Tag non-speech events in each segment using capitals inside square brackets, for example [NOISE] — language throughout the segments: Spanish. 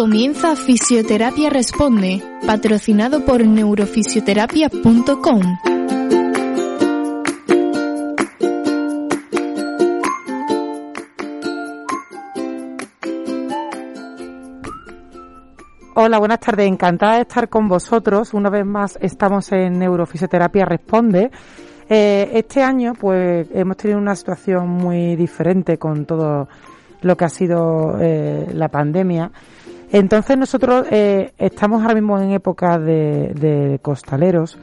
Comienza Fisioterapia Responde, patrocinado por neurofisioterapia.com. Hola, buenas tardes. Encantada de estar con vosotros. Una vez más estamos en Neurofisioterapia Responde. Eh, este año, pues, hemos tenido una situación muy diferente con todo lo que ha sido eh, la pandemia. Entonces nosotros eh, estamos ahora mismo en época de, de costaleros.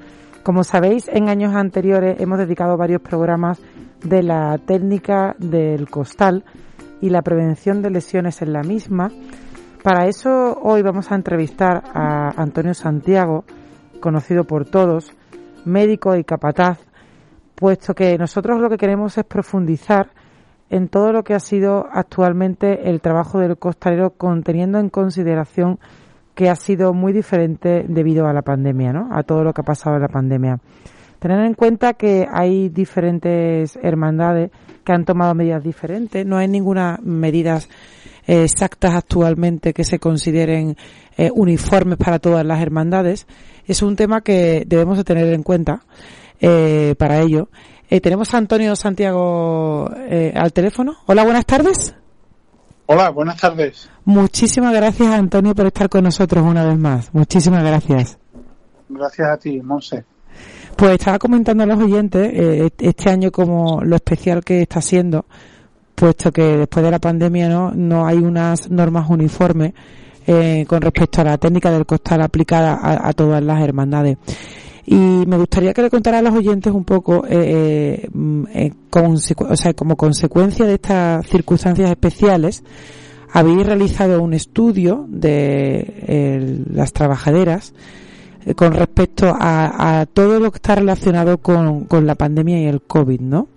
Como sabéis, en años anteriores hemos dedicado varios programas de la técnica del costal y la prevención de lesiones en la misma. Para eso hoy vamos a entrevistar a Antonio Santiago, conocido por todos, médico y capataz, puesto que nosotros lo que queremos es profundizar en todo lo que ha sido actualmente el trabajo del costalero, conteniendo en consideración que ha sido muy diferente debido a la pandemia, ¿no? A todo lo que ha pasado en la pandemia. Tener en cuenta que hay diferentes hermandades que han tomado medidas diferentes, no hay ninguna medidas eh, exactas actualmente que se consideren eh, uniformes para todas las hermandades. Es un tema que debemos de tener en cuenta eh, para ello. Eh, tenemos a Antonio Santiago eh, al teléfono. Hola, buenas tardes. Hola, buenas tardes. Muchísimas gracias, Antonio, por estar con nosotros una vez más. Muchísimas gracias. Gracias a ti, Monse. Pues estaba comentando a los oyentes eh, este año como lo especial que está siendo, puesto que después de la pandemia no, no hay unas normas uniformes eh, con respecto a la técnica del costal aplicada a, a todas las hermandades. Y me gustaría que le contara a los oyentes un poco, eh, eh, mm, eh, o sea, como consecuencia de estas circunstancias especiales, habéis realizado un estudio de eh, las trabajaderas con respecto a, a todo lo que está relacionado con, con la pandemia y el COVID, ¿no?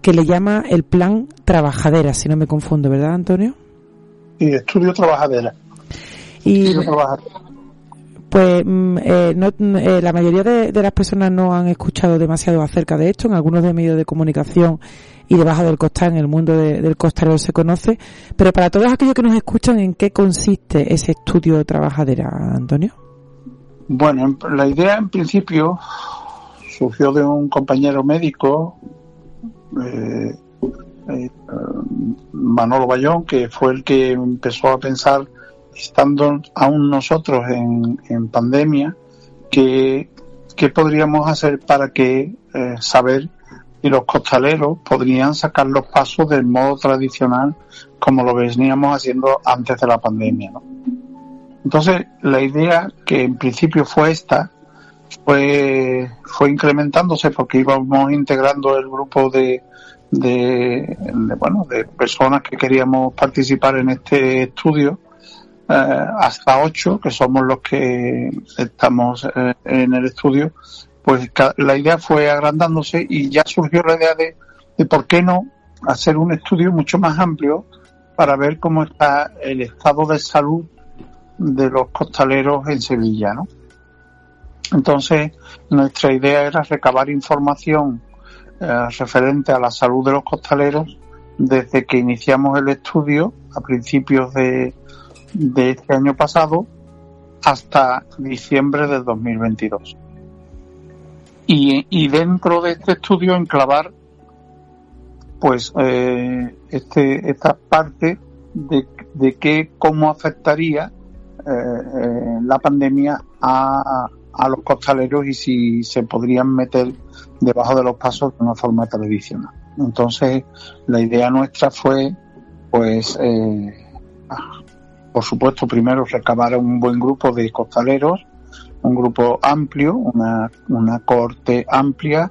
Que le llama el plan trabajadera, si no me confundo, ¿verdad, Antonio? Y estudio trabajadera. Y Estudio trabajadera. Pues mm, eh, no- mm, eh, la mayoría de, las personas no han escuchado demasiado acerca de esto. En algunos de medios de comunicación y debajo del costal, en el mundo de- del costalero se conoce. Pero para todos aquellos que nos escuchan, ¿en qué consiste ese estudio de trabajadera, Antonio? Bueno, en- la idea en principio surgió de un compañero médico, eh, eh, Manolo Bayón, que fue el que empezó a pensar, estando aún nosotros en, en pandemia, que qué podríamos hacer para que eh, saber si los costaleros podrían sacar los pasos del modo tradicional como lo veníamos haciendo antes de la pandemia. ¿no? Entonces, la idea que en principio fue esta, fue, fue incrementándose porque íbamos integrando el grupo de, de, bueno, de personas que queríamos participar en este estudio, hasta ocho, que somos los que estamos eh, en el estudio, pues la idea fue agrandándose y ya surgió la idea de, de por qué no hacer un estudio mucho más amplio para ver cómo está el estado de salud de los costaleros en Sevilla, ¿no? Entonces, nuestra idea era recabar información eh, referente a la salud de los costaleros desde que iniciamos el estudio a principios de, de este año pasado hasta diciembre del 2022. Y, y dentro de este estudio enclavar pues eh, este esta parte de, de que cómo afectaría eh, eh, la pandemia a, a los costaleros y si se podrían meter debajo de los pasos de una forma tradicional. Entonces, la idea nuestra fue, pues, eh, por supuesto, primero recabar un buen grupo de costaleros, un grupo amplio, una, una corte amplia,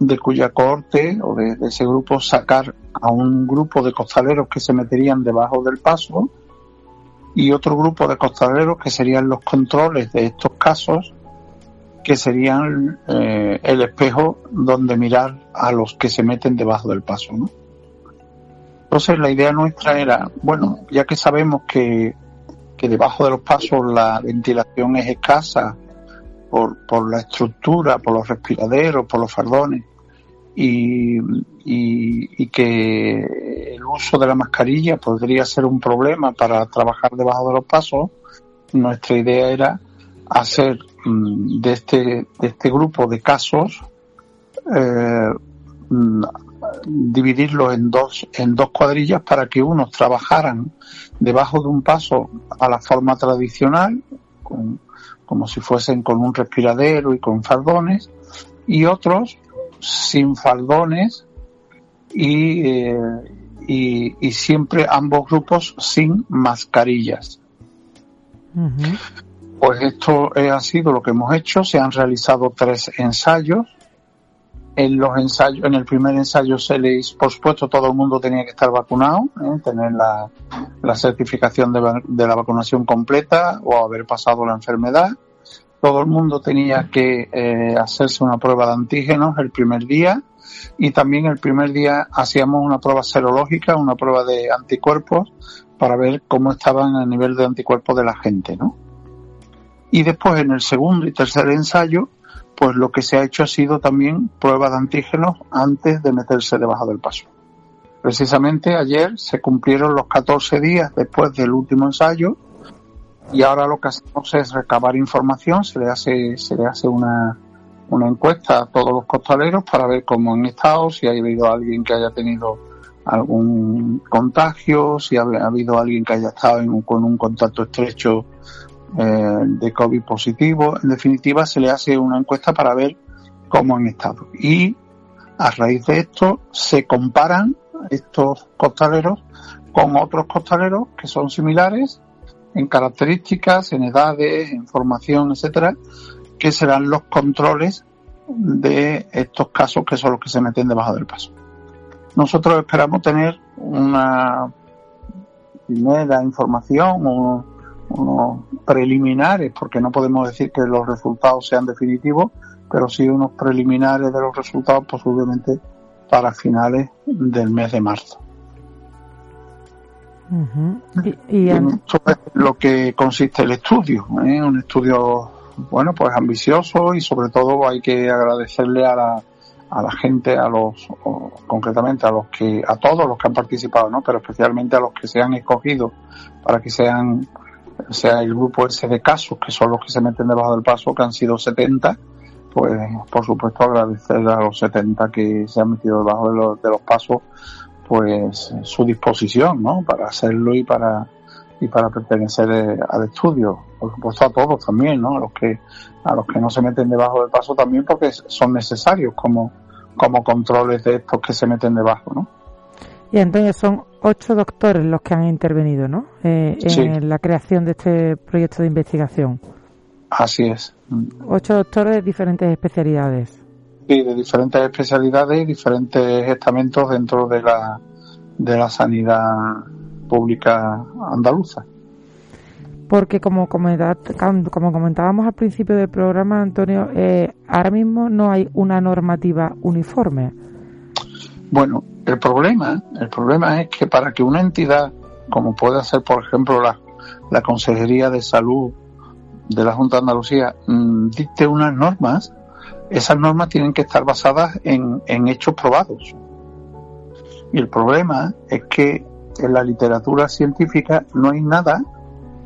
de cuya corte o de, de ese grupo sacar a un grupo de costaleros que se meterían debajo del paso y otro grupo de costaleros que serían los controles de estos casos, que serían eh, el espejo donde mirar a los que se meten debajo del paso. ¿no? Entonces la idea nuestra era, bueno, ya que sabemos que, que debajo de los pasos la ventilación es escasa por, por la estructura, por los respiraderos, por los fardones, y, y, y que el uso de la mascarilla podría ser un problema para trabajar debajo de los pasos, nuestra idea era hacer mm, de este, de este grupo de casos eh, mm, dividirlo en dos, en dos cuadrillas para que unos trabajaran debajo de un paso a la forma tradicional, con- como si fuesen con un respiradero y con fardones, y otros sin faldones y, eh, y, y siempre ambos grupos sin mascarillas. Pues esto eh, ha sido lo que hemos hecho. Se han realizado tres ensayos. En los ensayos, en el primer ensayo se les, por supuesto, todo el mundo tenía que estar vacunado, ¿eh? tener la, certificación de, la vacunación completa o haber pasado la enfermedad. Todo el mundo tenía que eh, hacerse una prueba de antígenos el primer día y también el primer día hacíamos una prueba serológica, una prueba de anticuerpos para ver cómo estaban el nivel de anticuerpos de la gente, ¿no? Y después en el segundo y tercer ensayo, pues lo que se ha hecho ha sido también prueba de antígenos antes de meterse debajo del paso. Precisamente ayer se cumplieron los 14 días después del último ensayo y ahora lo que hacemos es recabar información, se le hace, se le hace una, una encuesta a todos los costaleros para ver cómo han estado, si ha habido alguien que haya tenido algún contagio, si ha habido alguien que haya estado en un- con un contacto estrecho eh, de COVID positivo. En definitiva, se le hace una encuesta para ver cómo han estado. Y a raíz de esto se comparan estos costaleros con otros costaleros que son similares en características, en edades, en formación, etcétera, que serán los controles de estos casos que son los que se meten debajo del paso. Nosotros esperamos tener una primera información, unos, unos preliminares, porque no podemos decir que los resultados sean definitivos, pero sí unos preliminares de los resultados posiblemente para finales del mes de marzo. Ujú. Y, y Y en- esto es lo que consiste el estudio, ¿eh? un estudio bueno pues ambicioso y sobre todo hay que agradecerle a la, a la gente, a los o, concretamente a los que a todos los que han participado, ¿no? pero especialmente a los que se han escogido para que sean sea el grupo ese de casos que son los que se meten debajo del paso, que han sido 70, pues por supuesto agradecer a los 70 que se han metido debajo de los, de los pasos pues su disposición ¿no? para hacerlo y para y para pertenecer eh, al estudio por supuesto a todos también ¿no? a los que a los que no se meten debajo del paso también porque son necesarios como como controles de estos que se meten debajo ¿no? Y entonces son ocho doctores los que han intervenido, ¿no? Eh, en Sí. la creación de este proyecto de investigación. así es Ocho doctores de diferentes especialidades. Sí, de diferentes especialidades y diferentes estamentos dentro de la, de la sanidad pública andaluza. Porque como, como comentábamos al principio del programa, Antonio, eh, ahora mismo no hay una normativa uniforme. Bueno, el problema, el problema es que para que una entidad, como puede ser por ejemplo la, la Consejería de Salud de la Junta de Andalucía, mm, dicte unas normas, esas normas tienen que estar basadas en, en hechos probados. Y el problema es que en la literatura científica no hay nada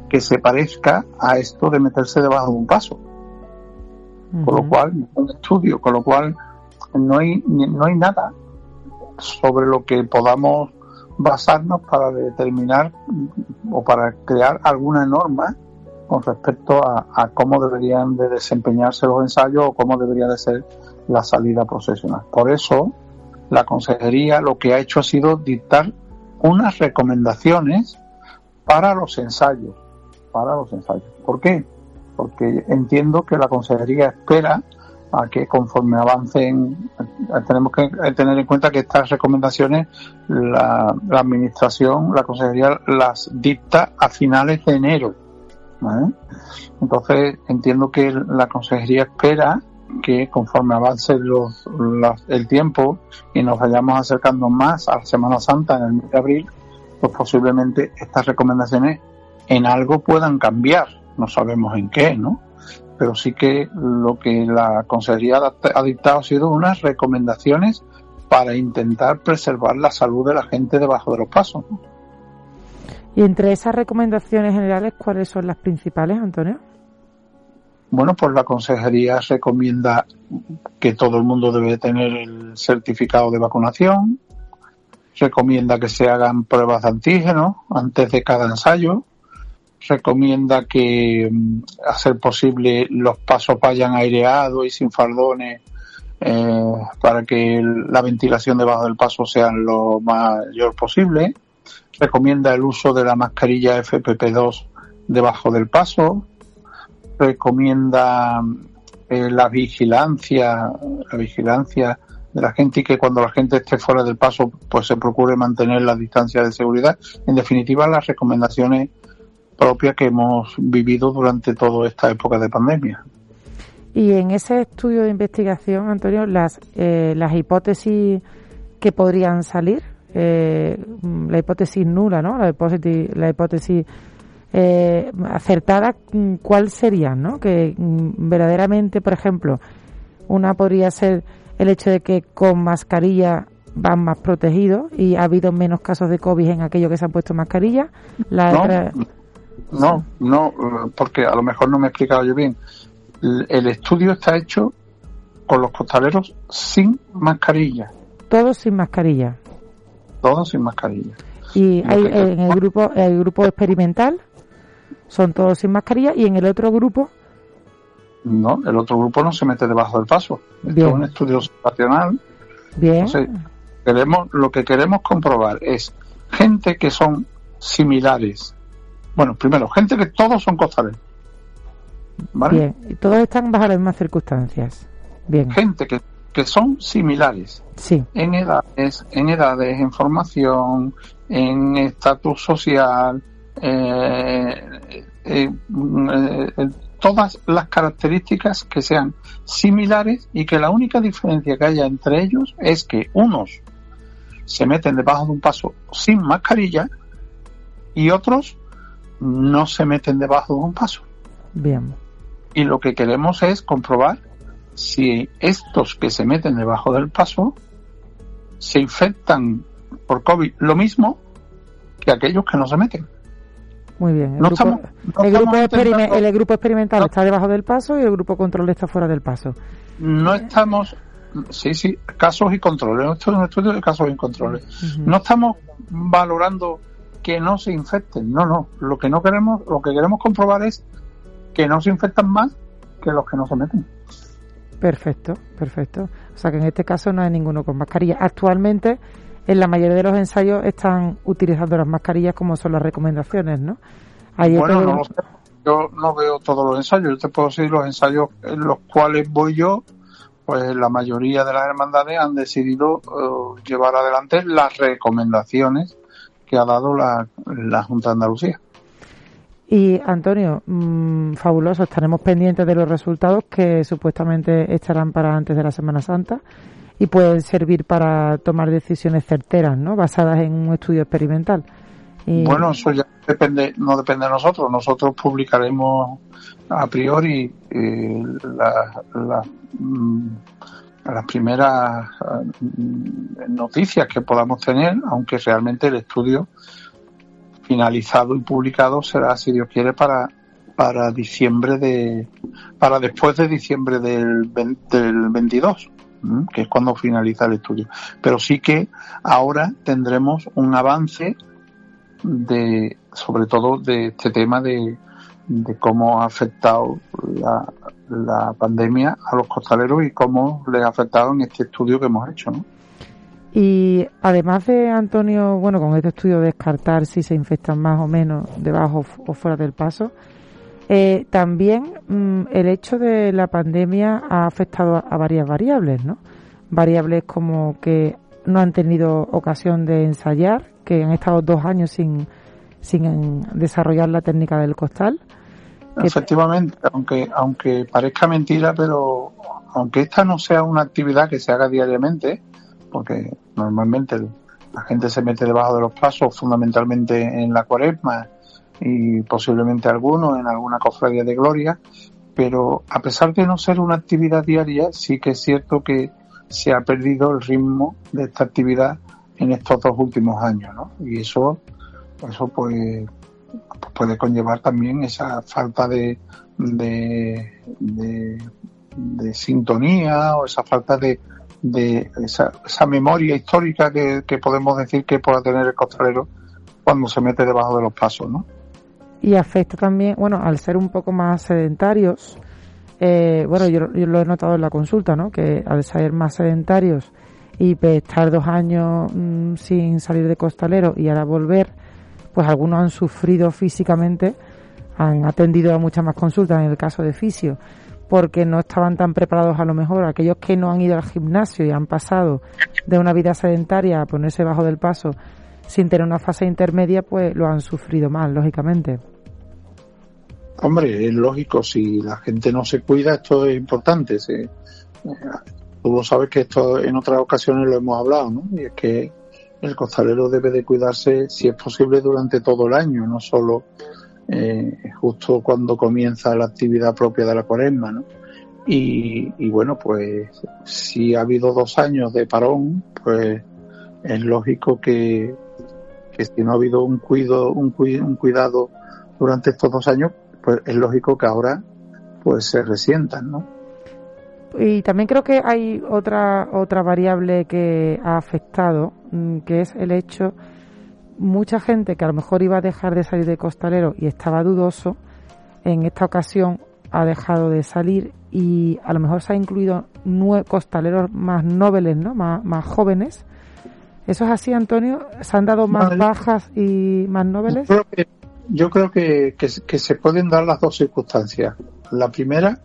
que se parezca a esto de meterse debajo de un paso. Con lo cual, un estudio, con lo cual no hay, no hay nada sobre lo que podamos basarnos para determinar o para crear alguna norma con respecto a, a cómo deberían de desempeñarse los ensayos o cómo debería de ser la salida procesional. Por eso, la consejería lo que ha hecho ha sido dictar unas recomendaciones para los ensayos, para los ensayos. ¿Por qué? Porque entiendo que la consejería espera a que conforme avancen, eh, tenemos que tener en cuenta que estas recomendaciones la, administración, la consejería las dicta a finales de enero. Entonces entiendo que la consejería espera que conforme avance los, el tiempo y nos vayamos acercando más a la Semana Santa en el mes de abril, pues posiblemente estas recomendaciones en algo puedan cambiar. No sabemos en qué, ¿no? Pero sí que lo que la consejería ha dictado ha sido unas recomendaciones para intentar preservar la salud de la gente debajo de los pasos. ¿no? Y entre esas recomendaciones generales, ¿cuáles son las principales, Antonio? Bueno, pues la consejería recomienda que todo el mundo debe tener el certificado de vacunación, recomienda que se hagan pruebas de antígenos antes de cada ensayo, recomienda que mm, a ser posible los pasos vayan aireados y sin faldones eh, para que la ventilación debajo del paso sea lo mayor posible, recomienda el uso de la mascarilla FPP2 debajo del paso, recomienda eh, la vigilancia, la vigilancia de la gente y que cuando la gente esté fuera del paso, pues se procure mantener la distancia de seguridad. En definitiva, las recomendaciones propias que hemos vivido durante toda esta época de pandemia. Y en ese estudio de investigación, Antonio, las, eh, las hipótesis que podrían salir, eh, la hipótesis nula, ¿no? La hipótesis, la hipótesis eh, acertada, ¿cuál serían, no? Que mm, verdaderamente, por ejemplo, una podría ser el hecho de que con mascarilla van más protegidos y ha habido menos casos de COVID en aquellos que se han puesto mascarilla. La No, otra- no, no, porque a lo mejor no me he explicado yo bien. El estudio está hecho con los costaleros sin mascarilla, todos sin mascarilla. todos sin mascarilla. Y hay, en el grupo, el grupo experimental son todos sin mascarilla y en el otro grupo, No, el otro grupo no se mete debajo del paso. Esto es un estudio observacional. bien, Entonces, queremos, lo que queremos comprobar es gente que son similares. Bueno, primero, gente que todos son costaleros. ¿Vale? bien, y todos están bajo las mismas circunstancias. Bien, Gente que, que son similares sí, en edades, en edades, en formación, en estatus social, eh, eh, mm, eh, eh, todas las características que sean similares y que la única diferencia que haya entre ellos es que unos se meten debajo de un paso sin mascarilla y otros no se meten debajo de un paso. bien, Y lo que queremos es comprobar si estos que se meten debajo del paso se infectan por COVID lo mismo que aquellos que no se meten. muy bien. El No grupo, estamos- no el grupo, intentando- el grupo experimental No. está debajo del paso y el grupo control está fuera del paso. No estamos, sí, sí, casos y controles. Esto es un estudio de casos y controles. No estamos valorando que no se infecten. No, no. Lo que no queremos, lo que queremos comprobar es que no se infectan más que los que no se meten. Perfecto, perfecto. O sea que en este caso no hay ninguno con mascarilla. Actualmente, en la mayoría de los ensayos están utilizando las mascarillas como son las recomendaciones, ¿no? Bueno, no lo sé. Yo no veo todos los ensayos. Yo te puedo decir los ensayos en los cuales voy yo. Pues la mayoría de las hermandades han decidido eh, llevar adelante las recomendaciones que ha dado la, la Junta de Andalucía. Y Antonio, mm, fabuloso, estaremos pendientes de los resultados que supuestamente estarán para antes de la Semana Santa y pueden servir para tomar decisiones certeras, ¿no? Basadas en un estudio experimental. Y- Bueno, eso ya depende, no depende de nosotros. Nosotros publicaremos a priori eh, la- la, mm, las primeras mm, noticias que podamos tener, aunque realmente el estudio finalizado y publicado será, si Dios quiere, para para diciembre de para después de diciembre del, 20 del 22 ¿m? que es cuando finaliza el estudio pero sí que ahora tendremos un avance de sobre todo de este tema de, de cómo ha afectado la, la pandemia a los costaleros y cómo les ha afectado en este estudio que hemos hecho ¿no? Y además de Antonio, bueno, con este estudio descartar si se infectan más o menos debajo o fuera del paso, eh, también mm, el hecho de la pandemia ha afectado a, a varias variables, ¿no? Variables como que no han tenido ocasión de ensayar, que han estado dos años sin, sin desarrollar la técnica del costal. Efectivamente, aunque, aunque parezca mentira, pero aunque esta no sea una actividad que se haga diariamente, porque normalmente la gente se mete debajo de los pasos fundamentalmente en la cuaresma y posiblemente algunos en alguna cofradía de gloria, pero a pesar de no ser una actividad diaria, sí que es cierto que se ha perdido el ritmo de esta actividad en estos dos últimos años, ¿no? Y eso, eso pues puede conllevar también esa falta de, de, sintonía o esa falta de, esa, memoria histórica que, podemos decir que pueda tener el costalero cuando se mete debajo de los pasos, ¿no? y afecta también, bueno, al ser un poco más sedentarios, eh, bueno, yo, yo lo he notado en la consulta, ¿no? Que al ser más sedentarios y estar dos años mm, sin salir de costalero y ahora volver, pues algunos han sufrido físicamente, han atendido a muchas más consultas en el caso de fisio, porque no estaban tan preparados a lo mejor. Aquellos que no han ido al gimnasio y han pasado de una vida sedentaria a ponerse bajo del paso sin tener una fase intermedia, pues lo han sufrido más, lógicamente. Hombre, es lógico, si la gente no se cuida, esto es importante. Se, eh, tú sabes que esto en otras ocasiones lo hemos hablado, ¿no? Y es que el costalero debe de cuidarse, si es posible, durante todo el año, no solo eh, justo cuando comienza la actividad propia de la cuaresma, ¿no? Y, y bueno, pues si ha habido dos años de parón, pues es lógico que, que si no ha habido un, cuido, un, cui- un cuidado durante estos dos años, pues es lógico que ahora pues se resientan, ¿no? Y también creo que hay otra otra variable que ha afectado, mm, que es el hecho mucha gente que a lo mejor iba a dejar de salir de costalero y estaba dudoso, en esta ocasión ha dejado de salir y a lo mejor se ha incluido nue- costaleros más nobles, ¿no? Más, más jóvenes. ¿Eso es así, Antonio? ¿Se han dado más Vale. bajas y más nobles? Yo creo que, yo creo que, que, que se pueden dar las dos circunstancias. La primera,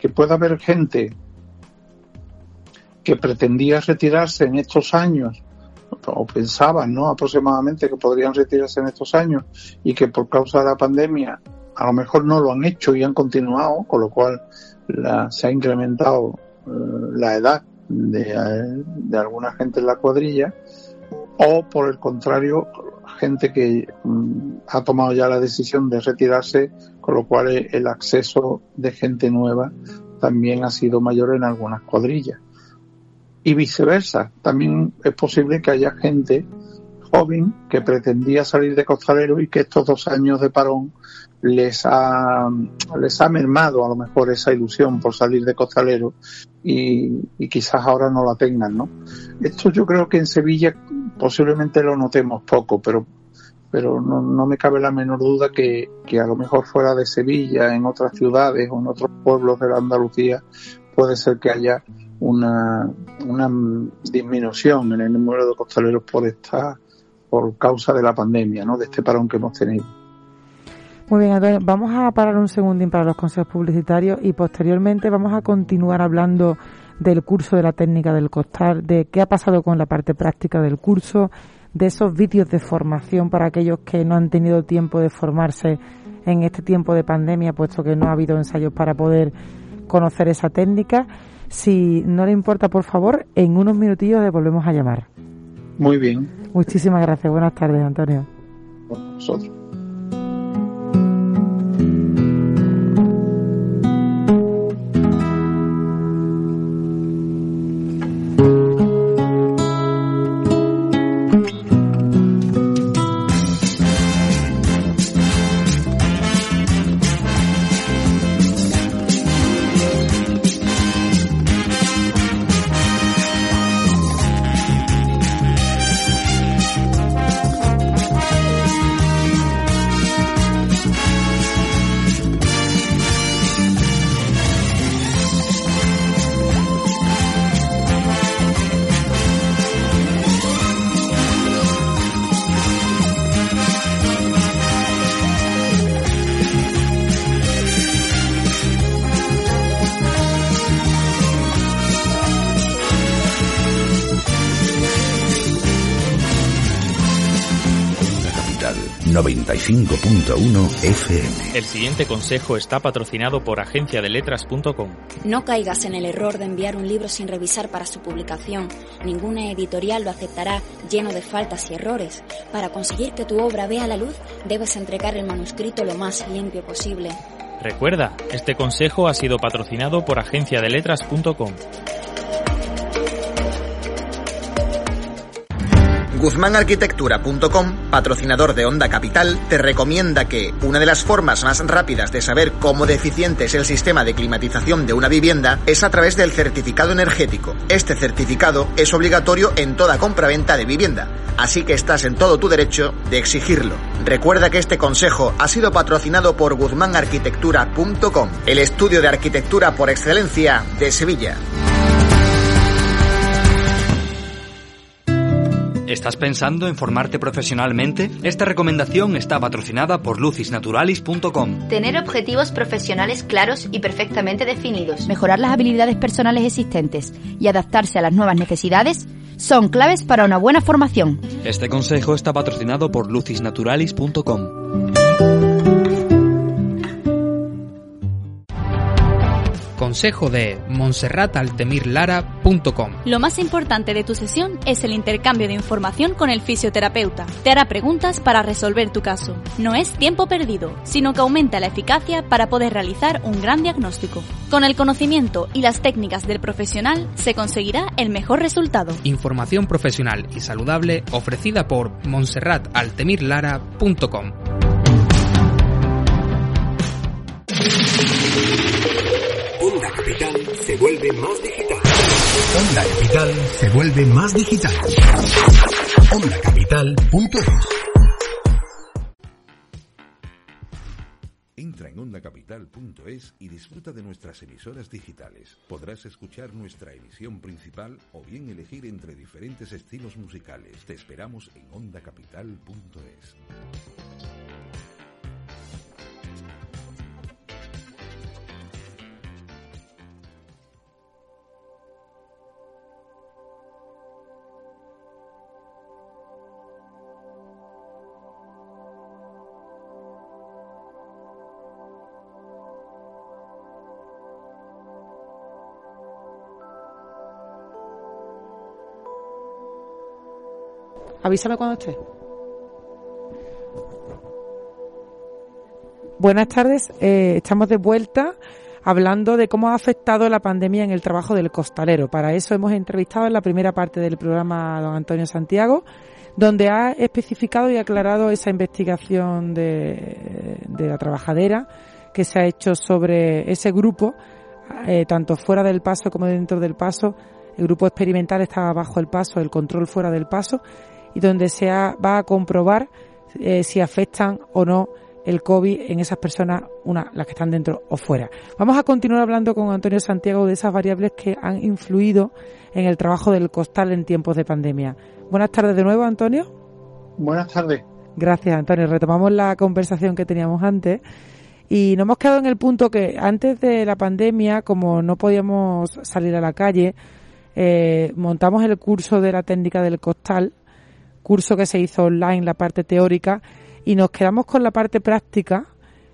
que pueda haber gente que pretendía retirarse en estos años o pensaban, ¿no? Aproximadamente que podrían retirarse en estos años y que por causa de la pandemia a lo mejor no lo han hecho y han continuado, con lo cual la- se ha incrementado eh, la edad de, de alguna gente en la cuadrilla o por el contrario gente que mm, ha tomado ya la decisión de retirarse, con lo cual eh, el acceso de gente nueva también ha sido mayor en algunas cuadrillas. Y viceversa, también es posible que haya gente joven que pretendía salir de costalero y que estos dos años de parón les ha, les ha mermado a lo mejor esa ilusión por salir de costalero y, y quizás ahora no la tengan, ¿no? Esto yo creo que en Sevilla posiblemente lo notemos poco, pero pero no, me cabe la menor duda que, que a lo mejor fuera de Sevilla, en otras ciudades o en otros pueblos de la Andalucía, puede ser que haya una, una disminución en el número de costaleros por esta por causa de la pandemia, ¿no? De este parón que hemos tenido. Muy bien, Antonio, vamos a parar un segundín para los consejos publicitarios y posteriormente vamos a continuar hablando del curso de la técnica del costal, de qué ha pasado con la parte práctica del curso, de esos vídeos de formación para aquellos que no han tenido tiempo de formarse en este tiempo de pandemia, puesto que no ha habido ensayos para poder conocer esa técnica. Si no le importa, por favor, en unos minutillos le volvemos a llamar. Muy bien, Muchísimas gracias. Buenas tardes, Antonio. nosotros. 95.1 FM. El siguiente consejo está patrocinado por agenciadeletras.com. No caigas en el error de enviar un libro sin revisar para su publicación. Ninguna editorial lo aceptará lleno de faltas y errores. Para conseguir que tu obra vea la luz, debes entregar el manuscrito lo más limpio posible. Recuerda, este consejo ha sido patrocinado por agenciadeletras.com. GuzmánArquitectura.com, patrocinador de Onda Capital, te recomienda que una de las formas más rápidas de saber cómo deficiente es el sistema de climatización de una vivienda es a través del certificado energético. Este certificado es obligatorio en toda compraventa de vivienda, así que estás en todo tu derecho de exigirlo. Recuerda que este consejo ha sido patrocinado por GuzmánArquitectura.com, el estudio de arquitectura por excelencia de Sevilla. ¿Estás pensando en formarte profesionalmente? Esta recomendación está patrocinada por lucisnaturalis.com. Tener objetivos profesionales claros y perfectamente definidos, mejorar las habilidades personales existentes y adaptarse a las nuevas necesidades son claves para una buena formación. Este consejo está patrocinado por lucisnaturalis.com. Consejo de monserrataltemirlara.com. Lo más importante de tu sesión es el intercambio de información con el fisioterapeuta. Te hará preguntas para resolver tu caso. No es tiempo perdido, sino que aumenta la eficacia para poder realizar un gran diagnóstico. Con el conocimiento y las técnicas del profesional se conseguirá el mejor resultado. Información profesional y saludable ofrecida por monserrataltemirlara.com. Onda Capital se vuelve más digital. Onda Capital se vuelve más digital. OndaCapital.es Entra en ondacapital.es y disfruta de nuestras emisoras digitales. Podrás escuchar nuestra emisión principal o bien elegir entre diferentes estilos musicales. Te esperamos en ondacapital.es. Avísame cuando esté. Buenas tardes, eh, estamos de vuelta hablando de cómo ha afectado la pandemia en el trabajo del costalero. Para eso hemos entrevistado en la primera parte del programa a don Antonio Santiago, donde ha especificado y aclarado esa investigación de, la trabajadera que se ha hecho sobre ese grupo, eh, tanto fuera del paso como dentro del paso. El grupo experimental está bajo el paso, el control fuera del paso, y donde se ha- va a comprobar eh, si afectan o no el COVID en esas personas, una, las que están dentro o fuera. Vamos a continuar hablando con Antonio Santiago de esas variables que han influido en el trabajo del costal en tiempos de pandemia. Buenas tardes de nuevo, Antonio. Buenas tardes. Gracias, Antonio. Retomamos la conversación que teníamos antes. Y nos hemos quedado en el punto que antes de la pandemia, como no podíamos salir a la calle, eh, montamos el curso de la técnica del costal, curso que se hizo online, la parte teórica, y nos quedamos con la parte práctica,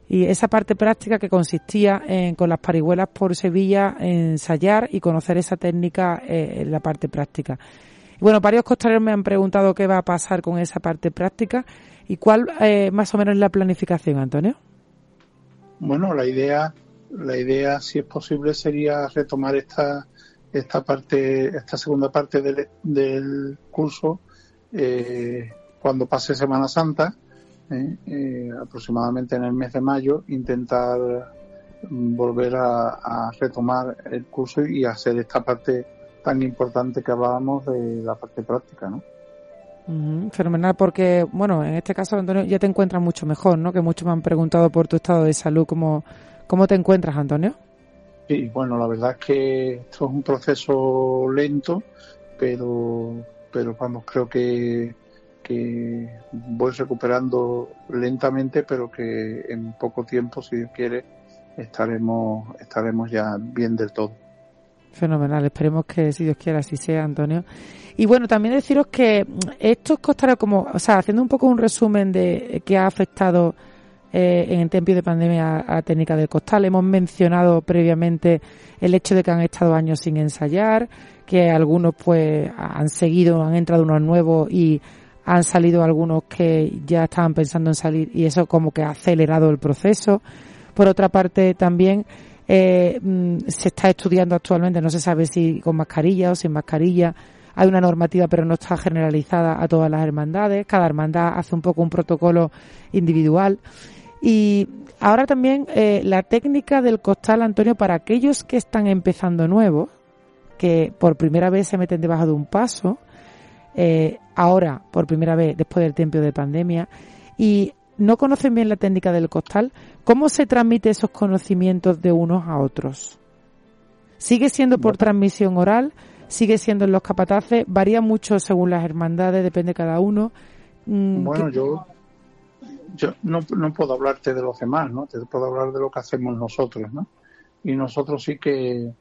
y esa parte práctica que consistía en, con las parihuelas por Sevilla, ensayar y conocer esa técnica eh, en la parte práctica. Y bueno, varios costaleros me han preguntado qué va a pasar con esa parte práctica y cuál eh, más o menos la planificación, Antonio. Bueno, la idea, la idea, si es posible, sería retomar esta, esta parte, esta segunda parte del, del curso eh, cuando pase Semana Santa, eh, eh, aproximadamente en el mes de mayo, intentar mm, volver a, a retomar el curso y hacer esta parte tan importante que hablábamos de la parte práctica, ¿no? Ujú, fenomenal, porque, bueno, en este caso, Antonio, ya te encuentras mucho mejor, ¿no? Que muchos me han preguntado por tu estado de salud. ¿Cómo, cómo te encuentras, Antonio? Sí, bueno, la verdad es que esto es un proceso lento, pero, pero vamos, creo que, que voy recuperando lentamente, pero que en poco tiempo, si Dios quiere, estaremos, estaremos ya bien del todo. Fenomenal, esperemos que si Dios quiera así sea, Antonio. Y bueno, también deciros que estos costaleros, como, o sea, haciendo un poco un resumen de qué ha afectado eh, en el tiempo de pandemia a la técnica del costal, hemos mencionado previamente el hecho de que han estado años sin ensayar, que algunos pues han seguido, han entrado unos nuevos y han salido algunos que ya estaban pensando en salir y eso como que ha acelerado el proceso. Por otra parte, también eh, mm, se está estudiando actualmente, no se sabe si con mascarilla o sin mascarilla. Hay una normativa, pero no está generalizada a todas las hermandades. Cada hermandad hace un poco un protocolo individual. Y ahora también eh, la técnica del costal, Antonio, para aquellos que están empezando nuevos, que por primera vez se meten debajo de un paso, eh, ahora por primera vez después del tiempo de pandemia, y no conocen bien la técnica del costal, ¿cómo se transmite esos conocimientos de unos a otros? ¿Sigue siendo por transmisión oral? ¿Sigue siendo en los capataces? ¿Varía mucho según las hermandades? ¿Depende cada uno? Mm, Bueno, ¿qué- yo, yo no, no puedo hablarte de los demás, ¿no? Te puedo hablar de lo que hacemos nosotros, ¿no? Y nosotros sí que,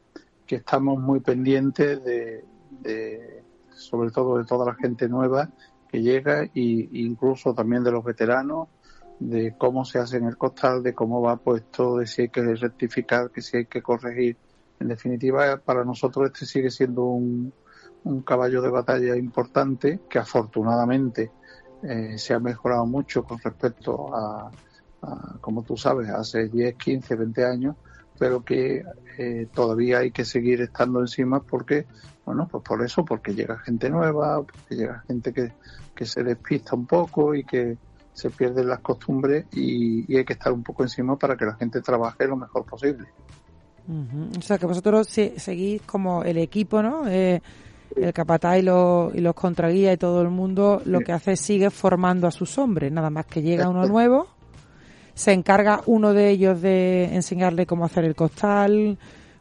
que estamos muy pendientes de, de, sobre todo de toda la gente nueva que llega y incluso también de los veteranos, de cómo se hace en el costal, de cómo va puesto, de si hay que rectificar, que si hay que corregir. En definitiva, para nosotros este sigue siendo un, un caballo de batalla importante que afortunadamente eh, se ha mejorado mucho con respecto a, a, como tú sabes, hace 10, 15, 20 años, pero que eh, todavía hay que seguir estando encima porque, bueno, pues por eso, porque llega gente nueva, porque llega gente que, que se despista un poco y que se pierden las costumbres y, hay que estar un poco encima para que la gente trabaje lo mejor posible. O sea, que vosotros se- seguís como el equipo, ¿no? Eh, el capataz y los, y los contraguías y todo el mundo lo que hace es sigue formando a sus hombres. Nada más que llega uno nuevo, se encarga uno de ellos de enseñarle cómo hacer el costal,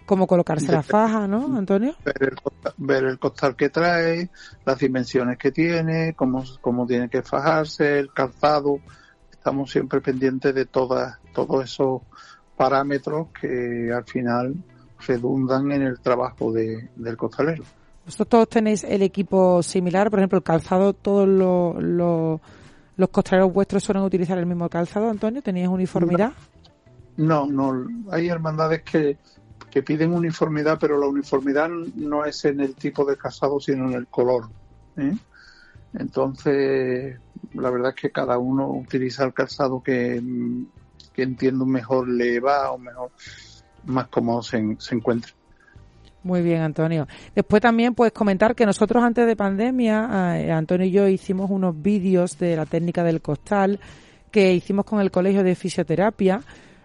cómo colocarse la faja, ¿no, Antonio? ver el, costa- ver el costal que trae, las dimensiones que tiene, cómo, cómo tiene que fajarse, el calzado. Estamos siempre pendientes de todas, todos esos parámetros que al final redundan en el trabajo de- del costalero. Vosotros todos tenéis el equipo similar, por ejemplo, el calzado, todos los, los, los vuestros suelen utilizar el mismo calzado, Antonio, ¿tenéis uniformidad? No, no, hay hermandades que, que piden uniformidad, pero la uniformidad no es en el tipo de calzado, sino en el color. ¿eh? Entonces, la verdad es que cada uno utiliza el calzado que, que entiendo mejor le va o mejor, más cómodo se, se encuentra. Muy bien, Antonio. Después también puedes comentar que nosotros antes de pandemia, eh, Antonio y yo hicimos unos vídeos de la técnica del costal que hicimos con el Colegio de Fisioterapia.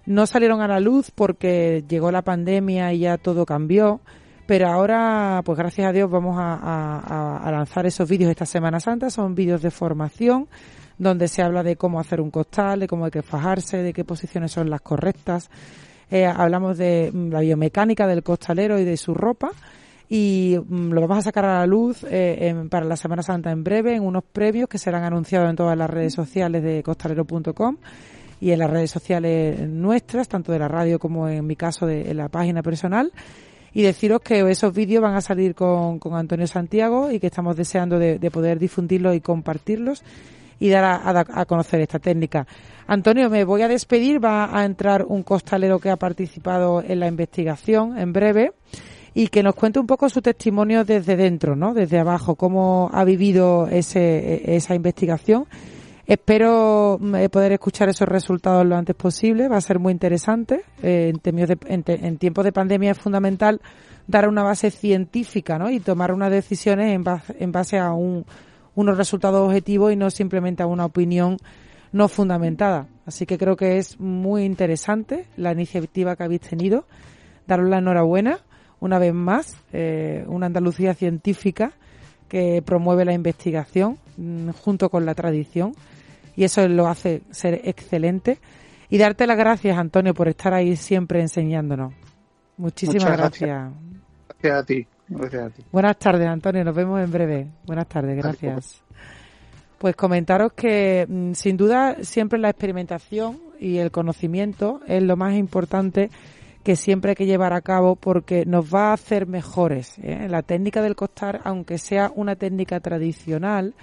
No salieron a la luz porque llegó la pandemia y ya todo cambió. Pero ahora, pues gracias a Dios, vamos a, a- a lanzar esos vídeos esta Semana Santa. Son vídeos de formación donde se habla de cómo hacer un costal, de cómo hay que fajarse, de qué posiciones son las correctas. Eh, hablamos de mm, la biomecánica del costalero y de su ropa y mm, lo vamos a sacar a la luz eh, para la Semana Santa en breve en unos previos que serán anunciados en todas las redes sociales de costalero.com y en las redes sociales nuestras, tanto de la radio como en mi caso de en la página personal. Y deciros que esos vídeos van a salir con, con Antonio Santiago y que estamos deseando de, de poder difundirlos y compartirlos y dar a, a- a conocer esta técnica. Antonio, me voy a despedir. Va a entrar un costalero que ha participado en la investigación en breve y que nos cuente un poco su testimonio desde dentro, ¿no? Desde abajo, cómo ha vivido ese, esa investigación. Espero mm, eh, poder escuchar esos resultados lo antes posible. Va a ser muy interesante. Eh, en, tiempos de pandemia es fundamental dar una base científica, ¿no? Y tomar unas decisiones en base a un, unos resultados objetivos y no simplemente a una opinión no fundamentada. Así que creo que es muy interesante la iniciativa que habéis tenido. Daros la enhorabuena una vez más, eh, una Andalucía científica que promueve la investigación mm, junto con la tradición y eso lo hace ser excelente. Y darte las gracias, Antonio, por estar ahí siempre enseñándonos. Muchísimas gracias. gracias. Gracias a ti, gracias a ti. Buenas tardes, Antonio. Nos vemos en breve. Buenas tardes, gracias. Pues comentaros que mm, sin duda siempre la experimentación y el conocimiento es lo más importante que siempre hay que llevar a cabo porque nos va a hacer mejores. ¿eh? La técnica del costar, aunque sea una técnica tradicional,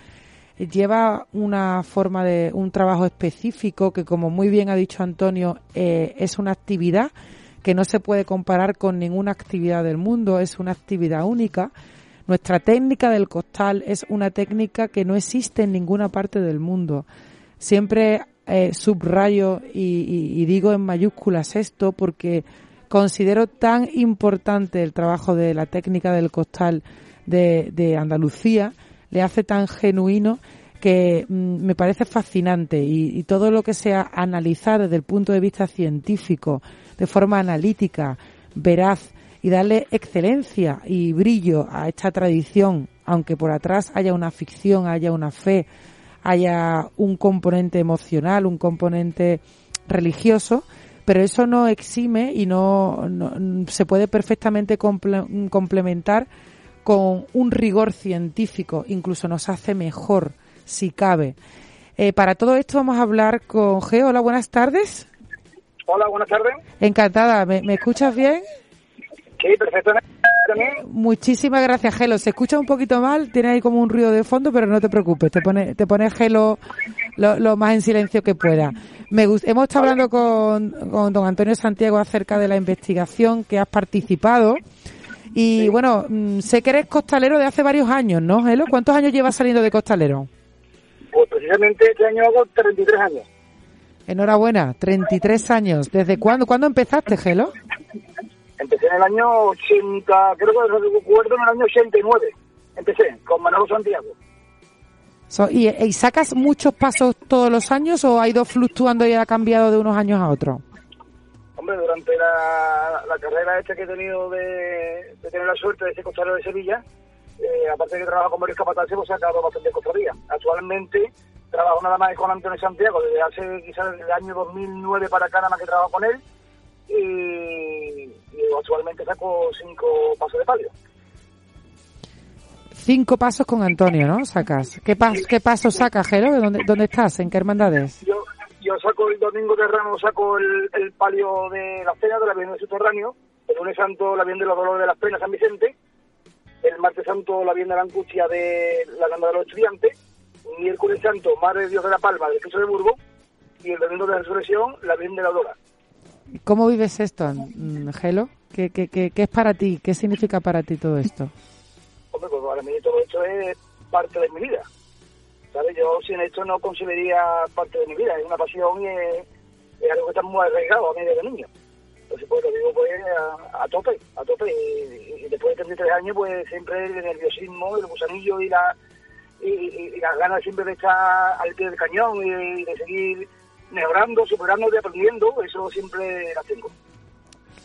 lleva una forma de un trabajo específico que, como muy bien ha dicho Antonio, eh, es una actividad que no se puede comparar con ninguna actividad del mundo, es una actividad única. Nuestra técnica del costal es una técnica que no existe en ninguna parte del mundo. Siempre eh, subrayo y, y- digo en mayúsculas esto porque considero tan importante el trabajo de la técnica del costal de, de Andalucía, le hace tan genuino que mm, me parece fascinante y, y todo lo que sea analizar desde el punto de vista científico, de forma analítica, veraz y darle excelencia y brillo a esta tradición, aunque por atrás haya una ficción, haya una fe, haya un componente emocional, un componente religioso, pero eso no exime y no, se puede perfectamente comple- complementar con un rigor científico, incluso nos hace mejor si cabe. Eh, para todo esto vamos a hablar con Geo. Hola, buenas tardes. Hola, buenas tardes. Encantada. ¿Me, me escuchas bien? Sí, perfectamente. También. Muchísimas gracias, Gelo. Se escucha un poquito mal, tiene ahí como un ruido de fondo, pero no te preocupes, te pone, te pone Gelo lo, lo más en silencio que pueda. Me gust- hemos estado hablando con, con don Antonio Santiago acerca de la investigación que has participado. Y bueno, mm, sé que eres costalero de hace varios años, ¿no, Gelo? ¿Cuántos años llevas saliendo de costalero? Pues precisamente este año hago 33 años. Enhorabuena, 33 años. ¿Desde cuándo? ¿Cuándo empezaste, Gelo? Empecé en el año 80, creo que recuerdo en el año 89. Empecé con Manolo Santiago. So- y, ¿Y sacas muchos pasos todos los años o ha ido fluctuando y ha cambiado de unos años a otros? Hombre, durante la, la carrera esta que he tenido de, de tener la suerte de ser costalero de Sevilla, eh, aparte de que trabajo con varios capataces, pues he sacado bastante costalería. Actualmente trabajo nada más con Antonio Santiago, desde hace quizás desde el año 2009 para acá nada más que trabajo con él, y, y actualmente saco cinco pasos de palio. Cinco pasos con Antonio, ¿no? Sacas. ¿Qué, pas qué pasos sacas? ¿De dónde, ¿Dónde estás? ¿En qué hermandades? Yo, yo saco el domingo de Ramos, saco el, el palio de las penas de la Virgen del Subterráneo, el lunes santo la Virgen de los Dolores de las Penas San Vicente, el martes santo la Virgen de la Angustia de la Gama de los Estudiantes, miércoles santo Madre de Dios de la Palma del Cristo de Burgos y el domingo de Resurrección la Virgen de la Aurora. ¿Cómo vives esto, Gelo? ¿Qué, qué, qué, qué es para ti? ¿Qué significa para ti todo esto? Hombre, pues para mí todo esto es parte de mi vida. ¿Sabes? Yo sin esto no consideraría parte de mi vida. Es una pasión y es, es algo que está muy arraigado a mí desde niño. Entonces, pues lo digo pues a, a tope, a tope. Y, y después de 33 años, pues siempre el nerviosismo, el gusanillo y la y, y- y las ganas siempre de estar al pie del cañón y, de seguir mejorando, superando y aprendiendo, eso siempre las tengo.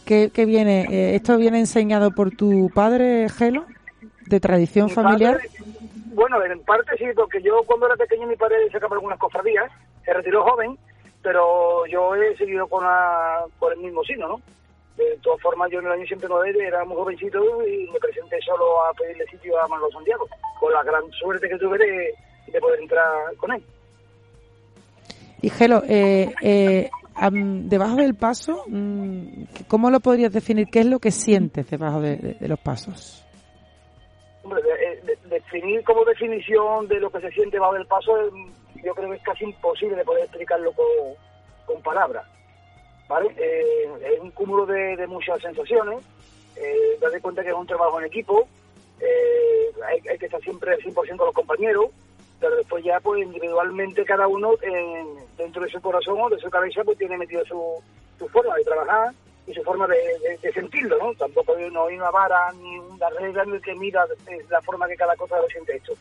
¿Qué, qué viene? eh, ¿Esto viene enseñado por tu padre, Gelo? ¿De tradición Mi familiar? padre, bueno, en parte sí, porque yo cuando era pequeño mi padre sacaba algunas cofradías, se retiró joven, pero yo he seguido con, la, con el mismo signo, ¿no? De todas formas, yo en el año 89 era muy jovencito y me presenté solo a pedirle sitio a Manolo Santiago, con la gran suerte que tuve de, de poder entrar con él. Y Gelo, eh, eh, debajo del paso, mm, ¿cómo lo podrías definir? ¿Qué es lo que sientes debajo de, de- de los pasos? Hombre, de- de- definir como definición de lo que se siente bajo el paso, eh, yo creo que es casi imposible de poder explicarlo con, con palabras. ¿Vale? Eh, es un cúmulo de, muchas sensaciones. Eh, date cuenta que es un trabajo en equipo. eh, hay, hay que estar siempre al 100% con los compañeros. Pero después ya, pues individualmente cada uno eh, dentro de su corazón o de su cabeza, pues tiene metido su, su forma de trabajar y su forma de, sentirlo, ¿no? Tampoco hay, no una vara ni una regla ni que mira la forma que cada cosa lo siente esto.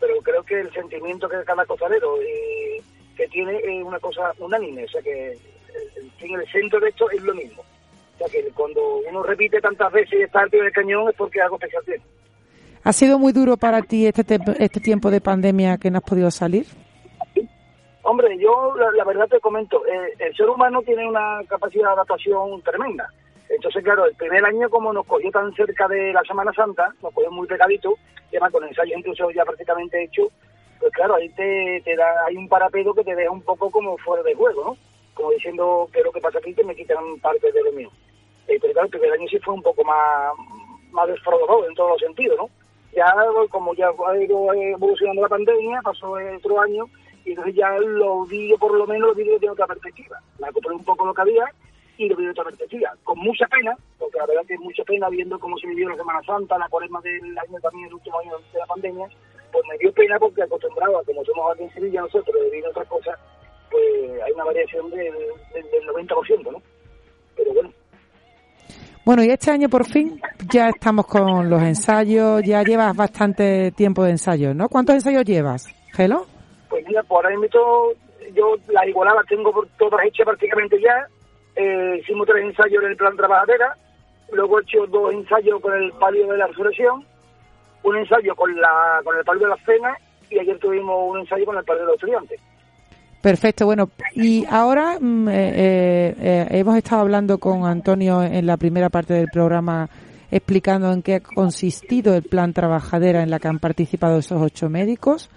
Pero creo que el sentimiento que cada costalero eh, que tiene es una cosa unánime, o sea que en el centro de esto es lo mismo. O sea que cuando uno repite tantas veces y está al pie del cañón es porque algo especial tiene. ¿Ha sido muy duro para ti este, te- este tiempo de pandemia que no has podido salir? Hombre, yo la, la verdad te comento, eh, el ser humano tiene una capacidad de adaptación tremenda. Entonces, claro, el primer año como nos cogió tan cerca de la Semana Santa, nos cogió muy pegadito, además con el ensayo incluso ya prácticamente hecho, pues claro, ahí te, te da, hay un parapedo que te deja un poco como fuera de juego, ¿no? Como diciendo, ¿qué es lo que pasa aquí? Que me quitan parte de lo mío. Eh, pero claro, el año sí fue un poco más, más desfraudador en todos los sentidos, ¿no? Ya, como ya ha ido evolucionando la pandemia, pasó otro año, y entonces ya los vídeos, por lo menos, los vídeos de otra perspectiva. Me acoplé un poco lo que había y lo vi de otra perspectiva. Con mucha pena, porque la verdad que es mucha pena viendo cómo se vivió la Semana Santa, la cuaresma del año también, el último año de la pandemia, pues me dio pena porque acostumbrado a como somos aquí en Sevilla nosotros, de vivir otras cosas, pues hay una variación del, del, del 90%, ¿no? Pero bueno, Bueno, y este año por fin ya estamos con los ensayos, ya llevas bastante tiempo de ensayos, ¿no? ¿Cuántos ensayos llevas, Gelo? pues mira, por ahora mismo yo la igualada tengo por- todas hechas prácticamente ya. Eh, hicimos tres ensayos en el plan trabajadera, luego he hecho dos ensayos con el palio de la resurrección, un ensayo con la con el palio de la cena y ayer tuvimos un ensayo con el palio de los estudiantes. Perfecto, bueno, y ahora mm, eh, eh, eh, hemos estado hablando con Antonio en la primera parte del programa explicando en qué ha consistido el plan trabajadera en la que han participado esos ocho médicos,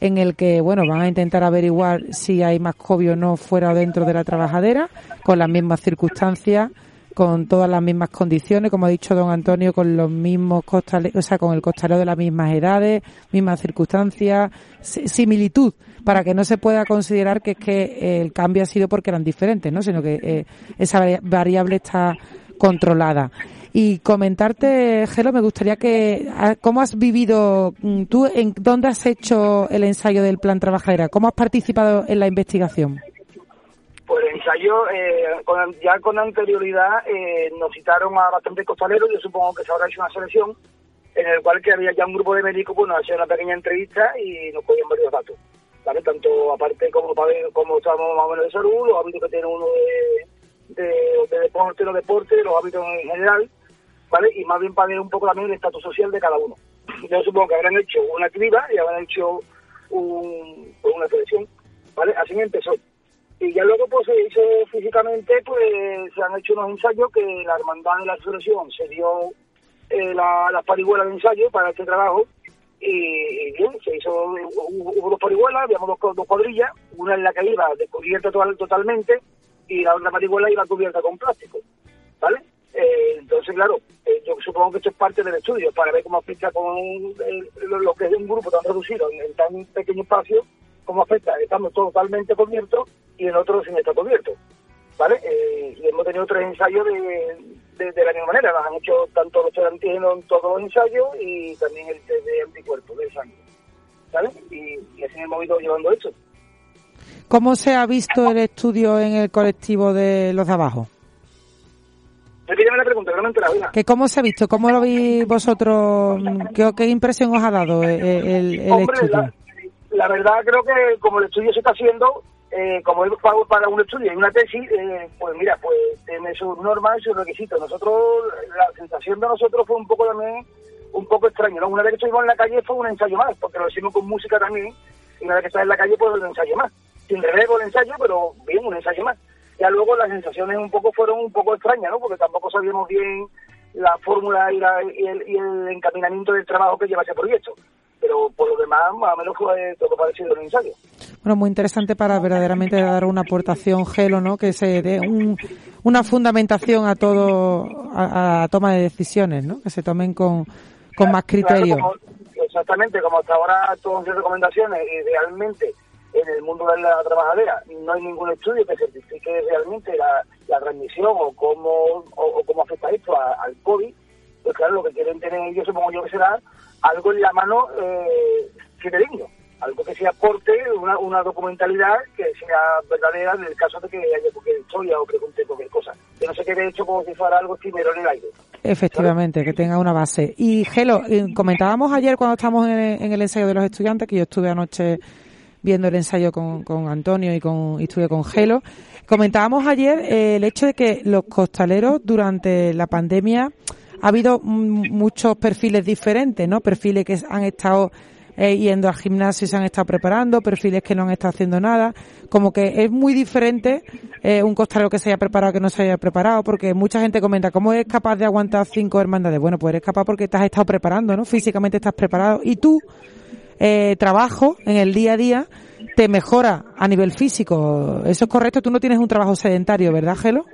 en el que, bueno, van a intentar averiguar si hay más COVID o no fuera o dentro de la trabajadera, con las mismas circunstancias, con todas las mismas condiciones, como ha dicho don Antonio, con los mismos costaleros, o sea, con el costalero de las mismas edades, mismas circunstancias, si- similitud, para que no se pueda considerar que es que eh, el cambio ha sido porque eran diferentes, ¿no? Sino que eh, esa vari- variable está controlada. Y comentarte, Gelo, me gustaría que, ¿cómo has vivido mm, tú, en dónde has hecho el ensayo del plan trabajadera? ¿Cómo has participado en la investigación? Pues el ensayo, eh, con- ya con anterioridad, eh, nos citaron a bastantes costaleros, yo supongo que se habrá hecho una selección, en el cual que había ya un grupo de médicos, pues nos hacían una pequeña entrevista y nos podían varios datos, ¿vale? Tanto aparte como para ver cómo estamos más o menos de salud, los hábitos que tiene uno de, de, de deporte, deporte, los hábitos en general, ¿vale? Y más bien para ver un poco también el estatus social de cada uno. [CLEARS THROAT] Yo supongo que habrán hecho una criba y habrán hecho un, pues una selección, ¿vale? Así me empezó. Y ya luego pues se hizo físicamente, pues se han hecho unos ensayos que la Hermandad de la Resurrección se dio eh, la, las parihuelas de ensayo para este trabajo y, bien, se hizo, hubo, dos parihuelas, habíamos dos, dos cuadrillas, una en la que iba descubierta total, totalmente y la otra parihuela iba cubierta con plástico, ¿vale? Eh, entonces, claro, eh, yo supongo que esto es parte del estudio para ver cómo afecta con el- lo, que es un grupo tan reducido en tan pequeño espacio, cómo afecta estando totalmente cubierto y el otro sin estar cubierto, ¿vale? Eh, y hemos tenido tres ensayos de, de, de la misma manera, nos han hecho tanto los de antígeno en todos los ensayos y también el test de anticuerpos de sangre, ¿vale? Y, y así hemos ido llevando esto. ¿Cómo se ha visto el estudio en el colectivo de los de abajo? Repíteme la pregunta, que no me venga. ¿Que ¿Cómo se ha visto? ¿Cómo lo veis vosotros? ¿Qué, qué impresión os ha dado eh, el, el Hombre, estudio? la, la verdad creo que como el estudio se está haciendo, eh, como es pago para un estudio y una tesis, eh, pues mira, pues tiene sus normas y sus requisitos. Nosotros, la sensación de nosotros fue un poco también, un poco extraño, ¿no? Una vez que estuvimos en la calle fue un ensayo más, porque lo hicimos con música también, y una vez que estás en la calle pues un ensayo más. Sin relevo el ensayo, pero bien, un ensayo más. Ya luego las sensaciones un poco fueron un poco extrañas, ¿no? Porque tampoco sabíamos bien la fórmula y, la- y el, y el encaminamiento del trabajo que lleva ese proyecto. Pero por lo demás, más o menos fue todo parecido al ensayo. Bueno, muy interesante para verdaderamente dar una aportación gelo, ¿no? Que se dé un- una fundamentación a todo, a, toma de decisiones, ¿no? Que se tomen con, con más criterio. Claro, como- exactamente, como hasta ahora todas las recomendaciones, idealmente en el mundo de la trabajadera no hay ningún estudio que certifique realmente la, la transmisión o cómo, o, o cómo afecta esto a- al COVID, pues claro, lo que quieren tener ellos, supongo yo que será algo en la mano eh, fidedigno, algo que se aporte una, una documentalidad que sea verdadera en el caso de que haya cualquier historia o pregunte cualquier cosa. Que no se quede hecho como si fuera algo efímero en el aire. Efectivamente, que tenga una base. Y Gelo, eh, comentábamos ayer cuando estábamos en en el ensayo de los estudiantes, que yo estuve anoche viendo el ensayo con, con Antonio y, con, y estuve con Gelo. Comentábamos ayer eh, el hecho de que los costaleros durante la pandemia ha habido muchos perfiles diferentes, ¿no? Perfiles que han estado eh, yendo al gimnasio y se han estado preparando, perfiles que no han estado haciendo nada. Como que es muy diferente eh, un costalero que se haya preparado que no se haya preparado, porque mucha gente comenta, ¿cómo eres capaz de aguantar cinco hermandades? Bueno, pues eres capaz porque te has estado preparando, ¿no? Físicamente estás preparado. Y tú, eh, trabajo en el día a día, te mejora a nivel físico. Eso es correcto, tú no tienes un trabajo sedentario, ¿verdad, Gelo?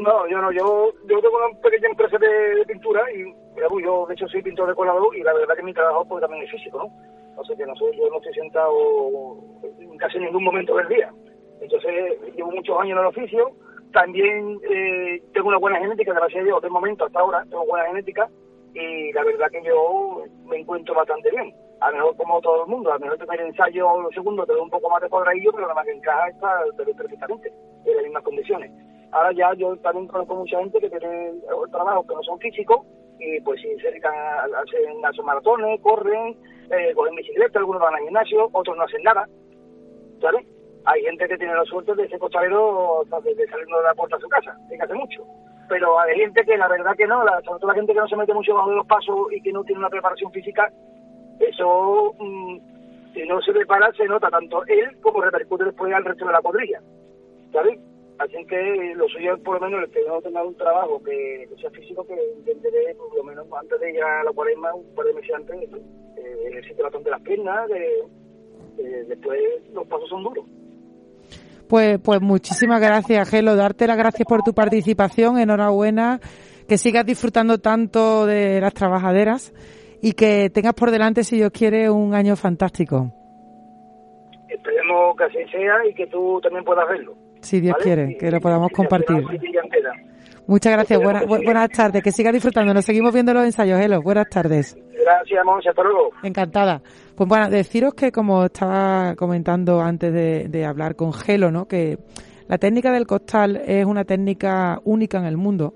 No, yo no, yo, yo tengo una pequeña empresa de, de pintura y digamos, yo de hecho soy pintor decorador y la verdad que mi trabajo pues también es físico, ¿no? O sea que no soy, yo no estoy sentado en casi ningún momento del día. Entonces llevo muchos años en el oficio, también eh, tengo una buena genética, gracias a Dios, de momento hasta ahora tengo buena genética y la verdad que yo me encuentro bastante bien. A lo mejor como todo el mundo, a lo mejor el primer ensayo o segundo te da un poco más de cuadradillo, pero la más que encaja está perfectamente, en las mismas condiciones. Ahora ya yo también conozco mucha gente que tiene trabajos que no son físicos y pues se dedican a, hacer hacen maratones, corren, eh, cogen bicicleta, algunos van al gimnasio, otros no hacen nada, ¿sabes? Hay gente que tiene la suerte de ser costalero de saliendo de la puerta de su casa, hace mucho. Pero hay gente que la verdad que no, la, sobre todo la gente que no se mete mucho bajo de los pasos y que no tiene una preparación física, eso, mm, si no se prepara, se nota tanto él como repercute después al resto de la cuadrilla, ¿sabes? Así que lo suyo es por lo menos el que no tenga un trabajo que, que sea físico, que intentaré por lo menos antes de llegar a la cuaresma, un par de meses antes, eh, ejercite bastante las piernas, que, que después los pasos son duros. Pues, pues muchísimas gracias, Gelo. Darte las gracias por tu participación. Enhorabuena. Que sigas disfrutando tanto de las trabajaderas y que tengas por delante, si Dios quiere, un año fantástico. Esperemos que así sea y que tú también puedas verlo. Si Dios ¿vale? quiere, que lo podamos compartir. Muchas gracias. Buena- bu- buenas tardes. Que sigas disfrutando. Nos seguimos viendo los ensayos, Gelo. Buenas tardes. Gracias, Monse. Hasta luego. Encantada. Pues bueno, deciros que como estaba comentando antes de, de hablar con Gelo, ¿no? Que la técnica del costal es una técnica única en el mundo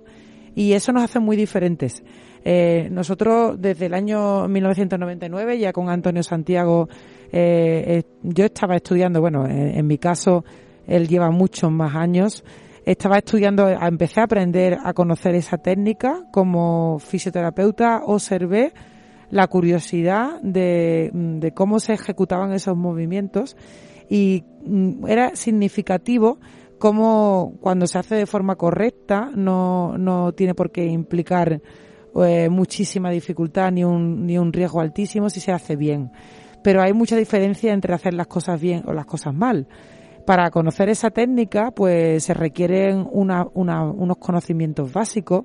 y eso nos hace muy diferentes. Eh, nosotros desde el año 1999, ya con Antonio Santiago, eh, eh, yo estaba estudiando, bueno, en, en mi caso, él lleva muchos más años, estaba estudiando, empecé a aprender a conocer esa técnica como fisioterapeuta, observé la curiosidad de, de cómo se ejecutaban esos movimientos y mm, era significativo cómo cuando se hace de forma correcta no, no tiene por qué implicar eh, muchísima dificultad ni un, ni un riesgo altísimo si se hace bien. Pero hay mucha diferencia entre hacer las cosas bien o las cosas mal. Para conocer esa técnica, pues se requieren una- una- unos conocimientos básicos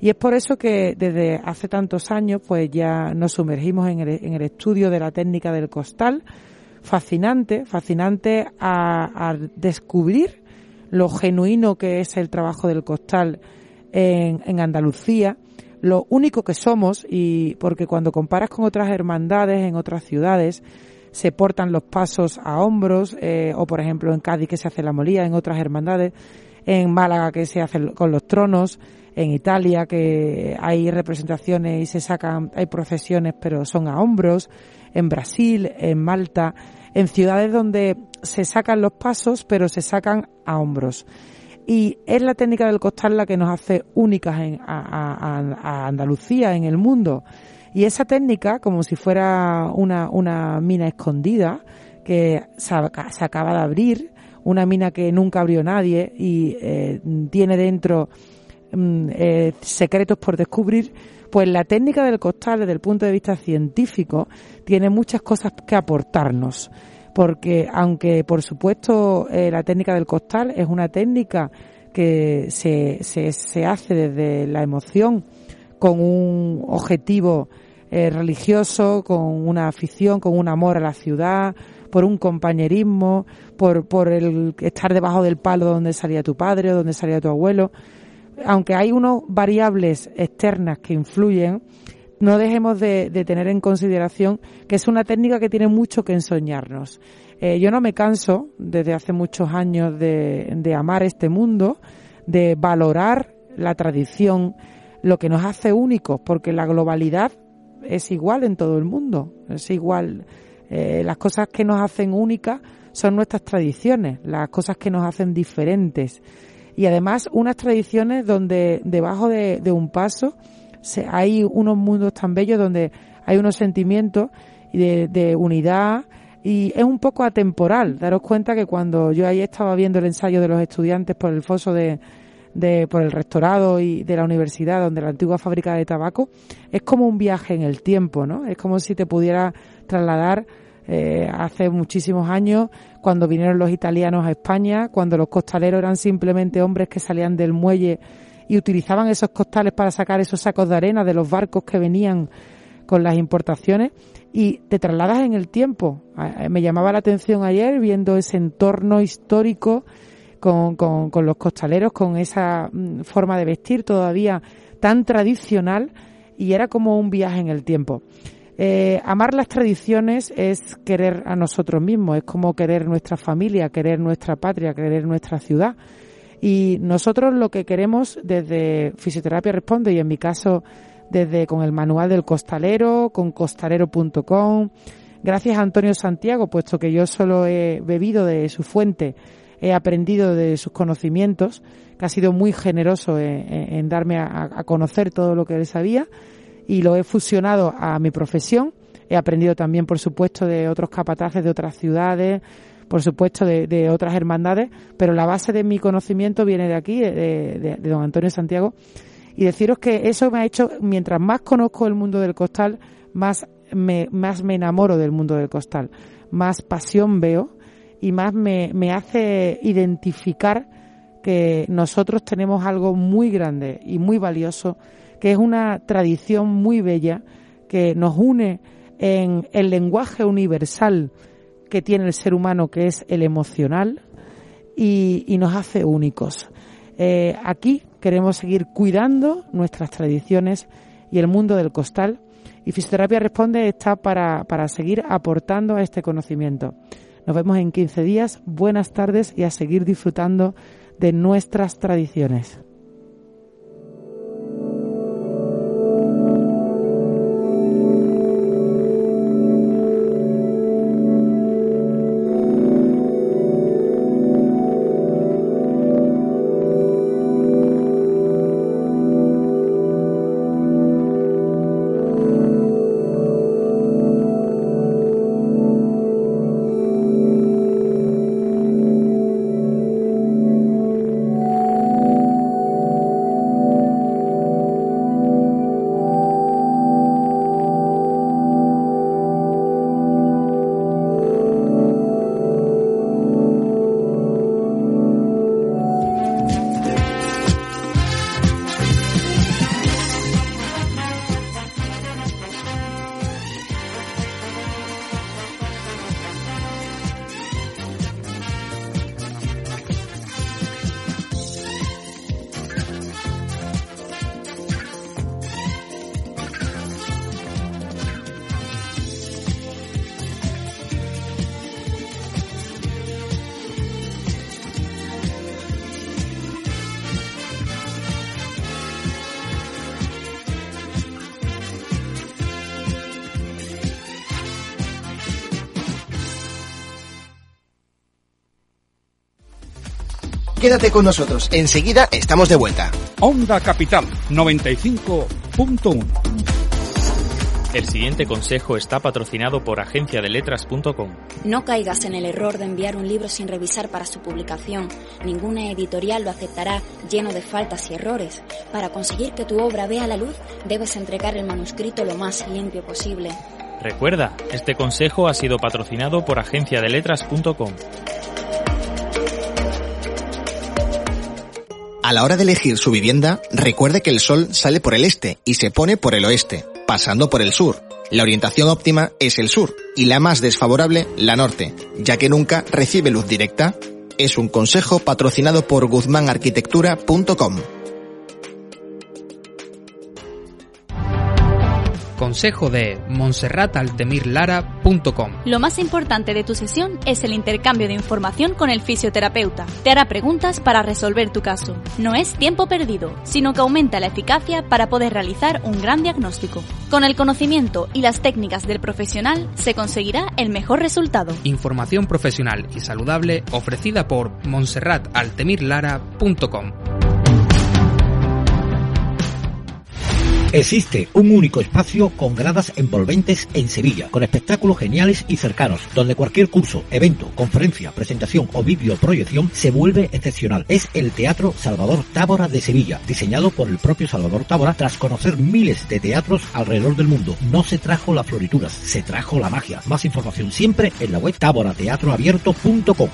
y es por eso que desde hace tantos años, pues ya nos sumergimos en el, en el estudio de la técnica del costal. Fascinante, fascinante a, descubrir lo genuino que es el trabajo del costal en, en Andalucía, lo único que somos y porque cuando comparas con otras hermandades en otras ciudades, se portan los pasos a hombros, eh, o por ejemplo en Cádiz que se hace la molía, en otras hermandades, en Málaga que se hace con los tronos, en Italia que hay representaciones y se sacan, hay procesiones pero son a hombros, en Brasil, en Malta, en ciudades donde se sacan los pasos pero se sacan a hombros. Y es la técnica del costal la que nos hace únicas en, a, a- Andalucía, en el mundo. Y esa técnica, como si fuera una, una mina escondida, que se, aca- se acaba de abrir, una mina que nunca abrió nadie y eh, tiene dentro mm, eh, secretos por descubrir, pues la técnica del costal desde el punto de vista científico tiene muchas cosas que aportarnos. Porque aunque por supuesto eh, la técnica del costal es una técnica que se, se, se hace desde la emoción con un objetivo eh, religioso, con una afición, con un amor a la ciudad, por un compañerismo, por, por el estar debajo del palo donde salía tu padre o donde salía tu abuelo. Aunque hay unas variables externas que influyen, no dejemos de, de tener en consideración que es una técnica que tiene mucho que enseñarnos. Eh, yo no me canso desde hace muchos años de, de amar este mundo, de valorar la tradición, lo que nos hace únicos, porque la globalidad es igual en todo el mundo, es igual. Eh, las cosas que nos hacen únicas son nuestras tradiciones, las cosas que nos hacen diferentes. Y además unas tradiciones donde debajo de, un paso se- hay unos mundos tan bellos donde hay unos sentimientos de, de unidad y es un poco atemporal. Daros cuenta que cuando yo ahí estaba viendo el ensayo de los estudiantes por el foso de, de por el rectorado y de la universidad, donde la antigua fábrica de tabaco, es como un viaje en el tiempo, ¿no? Es como si te pudiera trasladar Eh, hace muchísimos años, cuando vinieron los italianos a España, cuando los costaleros eran simplemente hombres que salían del muelle y utilizaban esos costales para sacar esos sacos de arena de los barcos que venían con las importaciones y te trasladas en el tiempo. Eh, Me llamaba la atención ayer viendo ese entorno histórico con, con, con los costaleros, con esa mm, forma de vestir todavía tan tradicional y era como un viaje en el tiempo. Eh, amar las tradiciones es querer a nosotros mismos, es como querer nuestra familia, querer nuestra patria, querer nuestra ciudad. Y nosotros lo que queremos desde Fisioterapia Responde, y en mi caso desde con el manual del costalero, con costalero.com, gracias a Antonio Santiago, puesto que yo solo he bebido de su fuente, he aprendido de sus conocimientos, que ha sido muy generoso en, darme a, conocer todo lo que él sabía y lo he fusionado a mi profesión. He aprendido también, por supuesto, de otros capataces de otras ciudades, por supuesto, de, otras hermandades, pero la base de mi conocimiento viene de aquí, de, de- de don Antonio Santiago. Y deciros que eso me ha hecho, mientras más conozco el mundo del costal, más me, más me enamoro del mundo del costal, más pasión veo y más me, me hace identificar que nosotros tenemos algo muy grande y muy valioso, que es una tradición muy bella que nos une en el lenguaje universal que tiene el ser humano, que es el emocional, y, y nos hace únicos. Eh, aquí queremos seguir cuidando nuestras tradiciones y el mundo del costal, y Fisioterapia Responde está para, para seguir aportando a este conocimiento. Nos vemos en 15 días, buenas tardes y a seguir disfrutando de nuestras tradiciones. Quédate con nosotros, enseguida estamos de vuelta. Onda Capital 95.1 El siguiente consejo está patrocinado por agenciadeletras.com. No caigas en el error de enviar un libro sin revisar para su publicación. Ninguna editorial lo aceptará lleno de faltas y errores. Para conseguir que tu obra vea la luz, debes entregar el manuscrito lo más limpio posible. Recuerda, este consejo ha sido patrocinado por agenciadeletras.com. A la hora de elegir su vivienda, recuerde que el sol sale por el este y se pone por el oeste, pasando por el sur. La orientación óptima es el sur y la más desfavorable la norte, ya que nunca recibe luz directa. Es un consejo patrocinado por guzmanarquitectura.com. Consejo de monserrataltemirlara.com. Lo más importante de tu sesión es el intercambio de información con el fisioterapeuta. Te hará preguntas para resolver tu caso. No es tiempo perdido, sino que aumenta la eficacia para poder realizar un gran diagnóstico. Con el conocimiento y las técnicas del profesional se conseguirá el mejor resultado. Información profesional y saludable ofrecida por monserrataltemirlara.com. Existe un único espacio con gradas envolventes en Sevilla, con espectáculos geniales y cercanos, donde cualquier curso, evento, conferencia, presentación o videoproyección se vuelve excepcional. Es el Teatro Salvador Tábora de Sevilla, diseñado por el propio Salvador Tábora tras conocer miles de teatros alrededor del mundo. No se trajo las florituras, se trajo la magia. Más información siempre en la web taborateatroabierto.com.